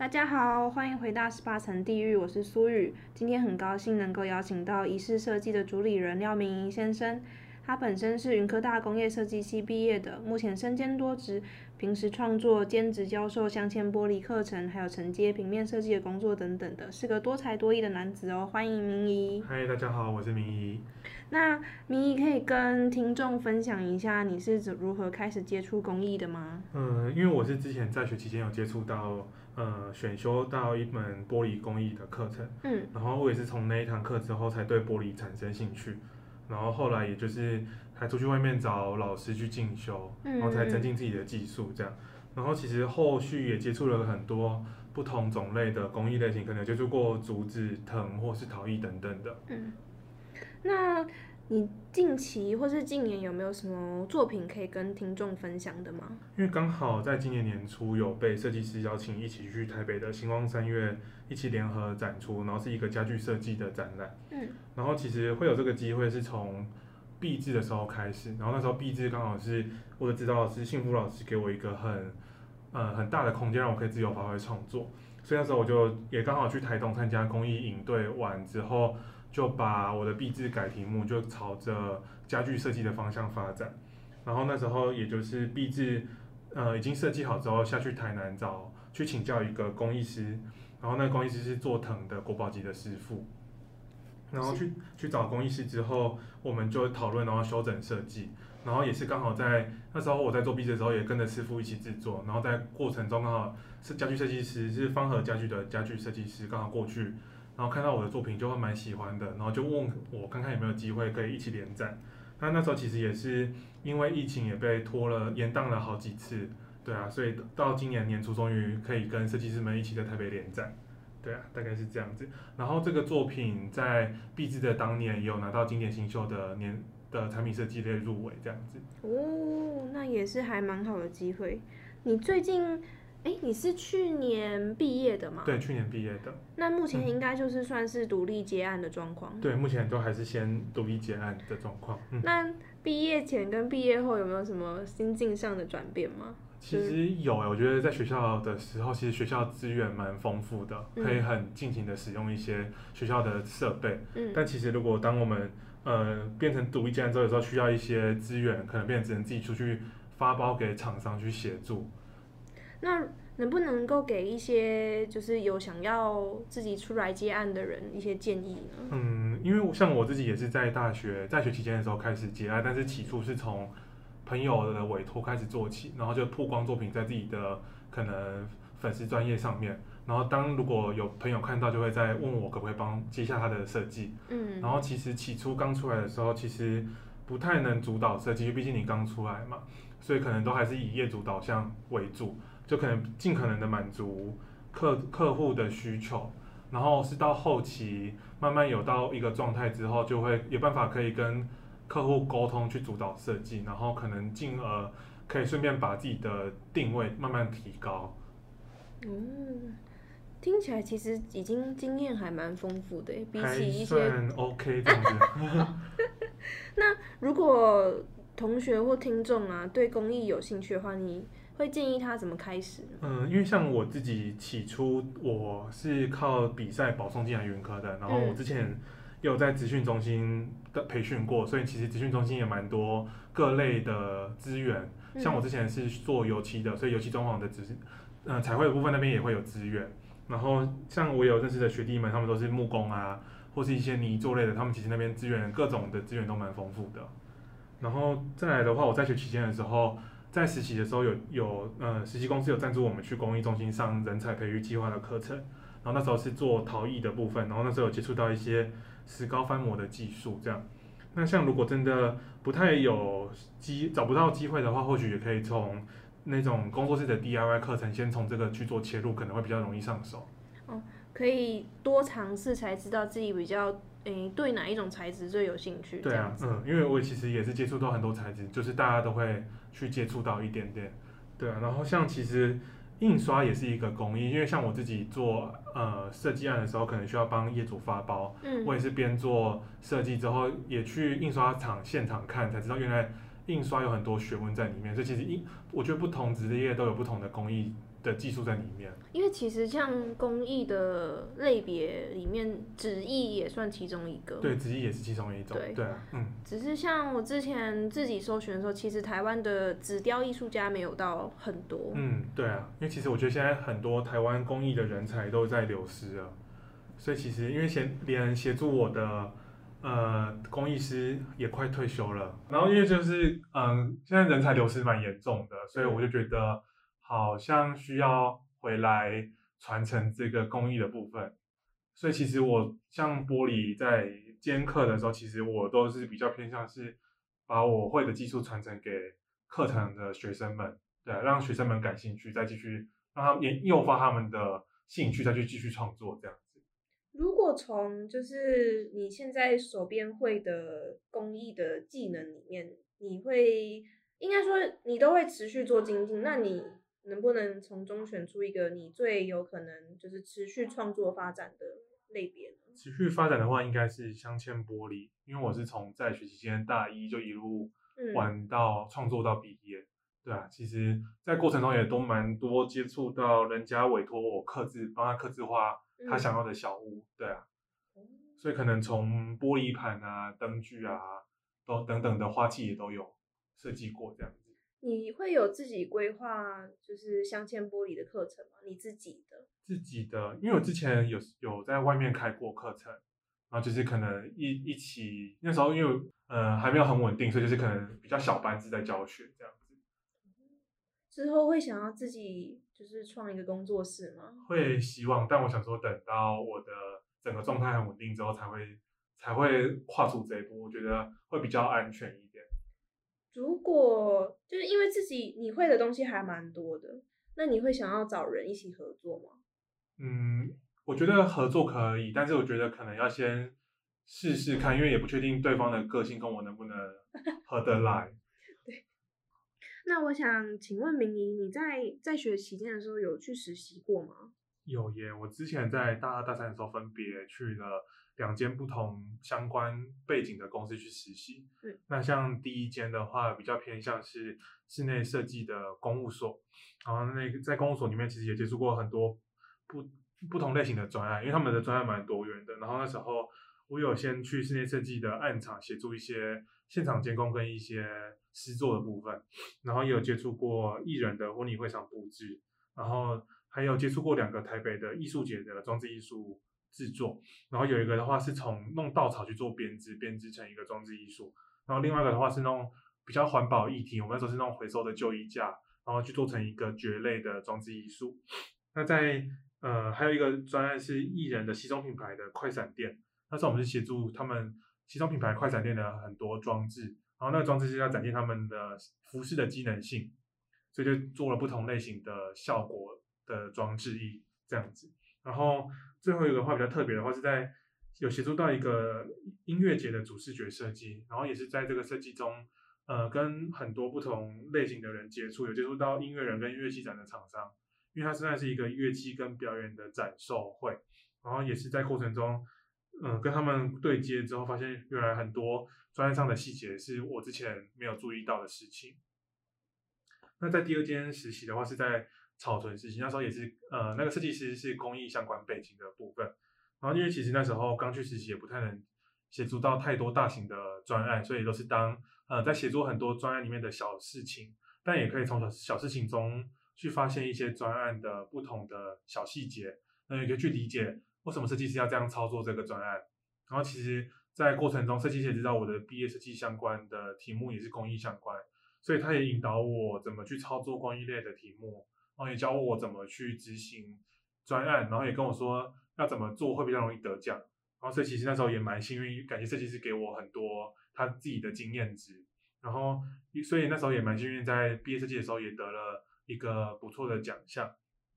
大家好，欢迎回到十八层地狱，我是苏雨。今天很高兴能够邀请到仪式设计的主理人廖明仪先生。他本身是云科大工业设计系毕业的，目前身兼多职，平时创作、兼职教授镶嵌玻璃课程，还有承接平面设计的工作等等的，是个多才多艺的男子哦。欢迎明仪。嗨，大家好，我是明仪。那明仪可以跟听众分享一下你是如何开始接触工艺的吗？嗯，因为我是之前在学期间有接触到，呃，选修到一门玻璃工艺的课程，嗯，然后我也是从那一堂课之后才对玻璃产生兴趣。然后后来也就是还出去外面找老师去进修，然后才增进自己的技术这样。然后其实后续也接触了很多不同种类的工艺类型，可能接触过竹子、藤或是陶艺等等的。嗯，那你近期或是近年有没有什么作品可以跟听众分享的吗？因为刚好在今年年初有被设计师邀请一起去台北的星光三月。一起联合展出，然后是一个家具设计的展览。嗯，然后其实会有这个机会是从毕制的时候开始，然后那时候毕制刚好是我的指导老师幸福老师给我一个很呃很大的空间，让我可以自由发挥创作。所以那时候我就也刚好去台东参加公益营队完之后，就把我的毕制改题目就朝着家具设计的方向发展。然后那时候也就是毕制呃已经设计好之后，下去台南找去请教一个工艺师。然后那个工艺师是做藤的国宝级的师傅，然后去去找工艺师之后，我们就讨论，然后修整设计，然后也是刚好在那时候我在做壁纸的时候，也跟着师傅一起制作，然后在过程中刚好是家具设计师是方和家具的家具设计师刚好过去，然后看到我的作品就会蛮喜欢的，然后就问我看看有没有机会可以一起联展，那那时候其实也是因为疫情也被拖了延宕了好几次。对啊，所以到今年年初终于可以跟设计师们一起在台北联展，对啊，大概是这样子。然后这个作品在毕制的当年也有拿到经典新秀的年的产品设计类入围这样子。哦，那也是还蛮好的机会。你最近，哎，你是去年毕业的吗？对，去年毕业的。那目前应该就是算是独立接案的状况。嗯。对，目前都还是先独立接案的状况。嗯。那毕业前跟毕业后有没有什么心境上的转变吗？其实有诶，我觉得在学校的时候，其实学校资源蛮丰富的，可以很尽情的使用一些学校的设备。嗯。但其实如果当我们呃变成独立接案之后，有时候需要一些资源，可能变成只能自己出去发包给厂商去协助。那能不能够给一些就是有想要自己出来接案的人一些建议呢？嗯，因为像我自己也是在大学在学期间的时候开始接案，但是起初是从朋友的委托开始做起，然后就曝光作品在自己的可能粉丝专业上面，然后当如果有朋友看到，就会再问我可不可以帮接下他的设计。嗯，然后其实起初刚出来的时候，其实不太能主导设计，毕竟你刚出来嘛，所以可能都还是以业主导向为主，就可能尽可能的满足客客户的需求，然后是到后期慢慢有到一个状态之后，就会有办法可以跟。客户沟通去主导设计，然后可能进而可以顺便把自己的定位慢慢提高。嗯，听起来其实已经经验还蛮丰富的，比起一些 OK 这样子。那如果同学或听众啊对工艺有兴趣的话，你会建议他怎么开始？嗯，因为像我自己起初我是靠比赛保送进来云科的，然后我之前。有在资讯中心的培训过，所以其实资讯中心也蛮多各类的资源。像我之前是做油漆的，所以油漆装潢的只是，嗯、呃，彩绘的部分那边也会有资源。然后像我有认识的学弟们，他们都是木工啊，或是一些泥作类的，他们其实那边资源各种的资源都蛮丰富的。然后再来的话，我在学期间的时候，在实习的时候有有呃实习公司有赞助我们去公益中心上人才培育计划的课程，然后那时候是做陶艺的部分，然后那时候有接触到一些石膏翻模的技术这样。那像如果真的不太有机找不到机会的话，或许也可以从那种工作室的 DIY 课程，先从这个去做切入，可能会比较容易上手。哦，可以多尝试才知道自己比较诶、欸、对哪一种材质最有兴趣。对啊，嗯，因为我其实也是接触到很多材质，就是大家都会去接触到一点点。对啊，然后像其实。印刷也是一个工艺，因为像我自己做呃设计案的时候，可能需要帮业主发包，嗯，我也是边做设计之后，也去印刷厂现场看，才知道原来印刷有很多学问在里面。所以其实印，我觉得不同职业都有不同的工艺的技术在里面，因为其实像工艺的类别里面，纸艺也算其中一个。对，纸艺也是其中一种。对，对啊，嗯。只是像我之前自己搜寻的时候，其实台湾的纸雕艺术家没有到很多。嗯，对啊，因为其实我觉得现在很多台湾工艺的人才都在流失了，所以其实因为协连协助我的呃工艺师也快退休了，然后因为就是嗯现在人才流失蛮严重的，所以我就觉得。好像需要回来传承这个工艺的部分，所以其实我像玻璃在兼课的时候，其实我都是比较偏向是把我会的技术传承给课堂的学生们，对，让学生们感兴趣，再继续让他们也诱发他们的兴趣，再去继续创作这样子。如果从就是你现在手边会的工艺的技能里面，你会应该说你都会持续做精进，那你？能不能从中选出一个你最有可能就是持续创作发展的类别呢？持续发展的话，应该是镶嵌玻璃，因为我是从在学期间大一就一路玩到创作到毕业，嗯、对啊，其实，在过程中也都蛮多接触到人家委托我刻字，帮他刻字画他想要的小物，对啊，所以可能从玻璃盘啊、灯具啊，都等等的花器也都有设计过这样子。你会有自己规划就是镶嵌玻璃的课程吗？你自己的？自己的，因为我之前有有在外面开过课程，然后就是可能一一起那时候因为呃还没有很稳定，所以就是可能比较小班制在教学这样子。之后会想要自己就是创一个工作室吗？会希望，但我想说等到我的整个状态很稳定之后才会才会跨出这一步，我觉得会比较安全一点。如果就是因为自己你会的东西还蛮多的，那你会想要找人一起合作吗？嗯，我觉得合作可以，但是我觉得可能要先试试看，因为也不确定对方的个性跟我能不能 合得来。对。那我想请问明仪，你在在学期间的时候有去实习过吗？有耶，我之前在大二大三的时候分别去了。两间不同相关背景的公司去实习。嗯，那像第一间的话，比较偏向是室内设计的公务所。然后那个在公务所里面，其实也接触过很多不不同类型的专案，因为他们的专案蛮多元的。然后那时候我有先去室内设计的案场协助一些现场监工跟一些施作的部分，然后也有接触过艺人的婚礼会场布置，然后还有接触过两个台北的艺术节的装置艺术。制作，然后有一个的话是从弄稻草去做编织，编织成一个装置艺术。然后另外一个的话是弄比较环保议题，我们那时候是弄回收的旧衣架，然后去做成一个蕨类的装置艺术。那在呃还有一个专案是艺人的西装品牌的快闪店，那时候我们是协助他们西装品牌快闪店的很多装置，然后那个装置是要展现他们的服饰的机能性，所以就做了不同类型的效果的装置艺这样子，然后。最后一个话比较特别的话是在有协助到一个音乐节的主视觉设计，然后也是在这个设计中，呃，跟很多不同类型的人接触，有接触到音乐人跟乐器展的厂商，因为它现在是一个乐器跟表演的展售会，然后也是在过程中，嗯、跟他们对接之后，发现原来很多专业上的细节是我之前没有注意到的事情。那在第二间实习的话是在。草屯实习那时候也是，呃，那个设计师是工艺相关背景的部分，然后因为其实那时候刚去实习，也不太能协助到太多大型的专案，所以都是当呃在协助很多专案里面的小事情，但也可以从小小事情中去发现一些专案的不同的小细节，那，也可以去理解为什么设计师要这样操作这个专案。然后其实，在过程中，设计师也知道我的毕业设计相关的题目也是工艺相关，所以他也引导我怎么去操作工艺类的题目，然后也教我怎么去执行专案，然后也跟我说要怎么做会比较容易得奖。然后所以其实那时候也蛮幸运，感谢设计师给我很多他自己的经验值。然后所以那时候也蛮幸运，在毕业设计的时候也得了一个不错的奖项。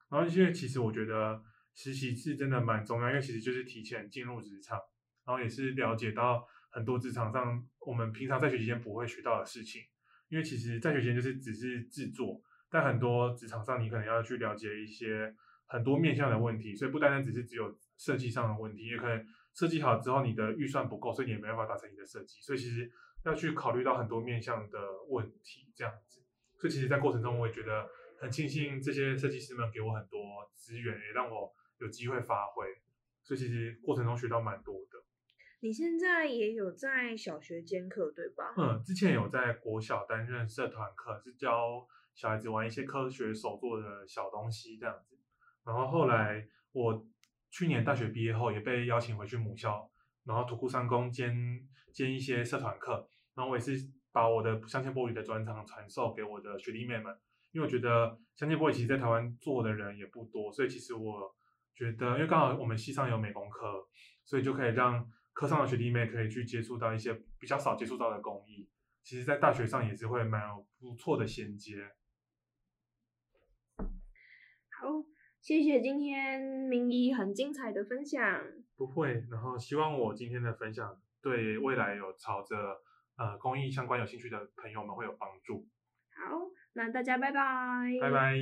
然后因为其实我觉得实习是真的蛮重要，因为其实就是提前进入职场。然后也是了解到很多职场上我们平常在学期间不会学到的事情，因为其实在学期间就是只是制作，但很多职场上你可能要去了解一些很多面向的问题，所以不单单只是只有设计上的问题，也可能设计好之后你的预算不够，所以你也没办法达成你的设计，所以其实要去考虑到很多面向的问题这样子。所以其实，在过程中我也觉得很庆幸这些设计师们给我很多资源，也让我有机会发挥，所以其实过程中学到蛮多的。你现在也有在小学兼课对吧？嗯，之前有在国小担任社团课，是教小孩子玩一些科学手作的小东西这样子。然后后来我去年大学毕业后，也被邀请回去母校，然后土库商工兼兼一些社团课。然后我也是把我的镶嵌玻璃的专长传授给我的学弟妹们，因为我觉得镶嵌玻璃其实在台湾做的人也不多，所以其实我觉得，因为刚好我们系上有美工科，所以就可以让。课上的学弟妹可以去接触到一些比较少接触到的工艺，其实，在大学上也是会蛮有不错的衔接。好，谢谢今天明一很精彩的分享。不会，然后希望我今天的分享对未来有朝着呃公益相关有兴趣的朋友们会有帮助。好，那大家拜拜。拜拜。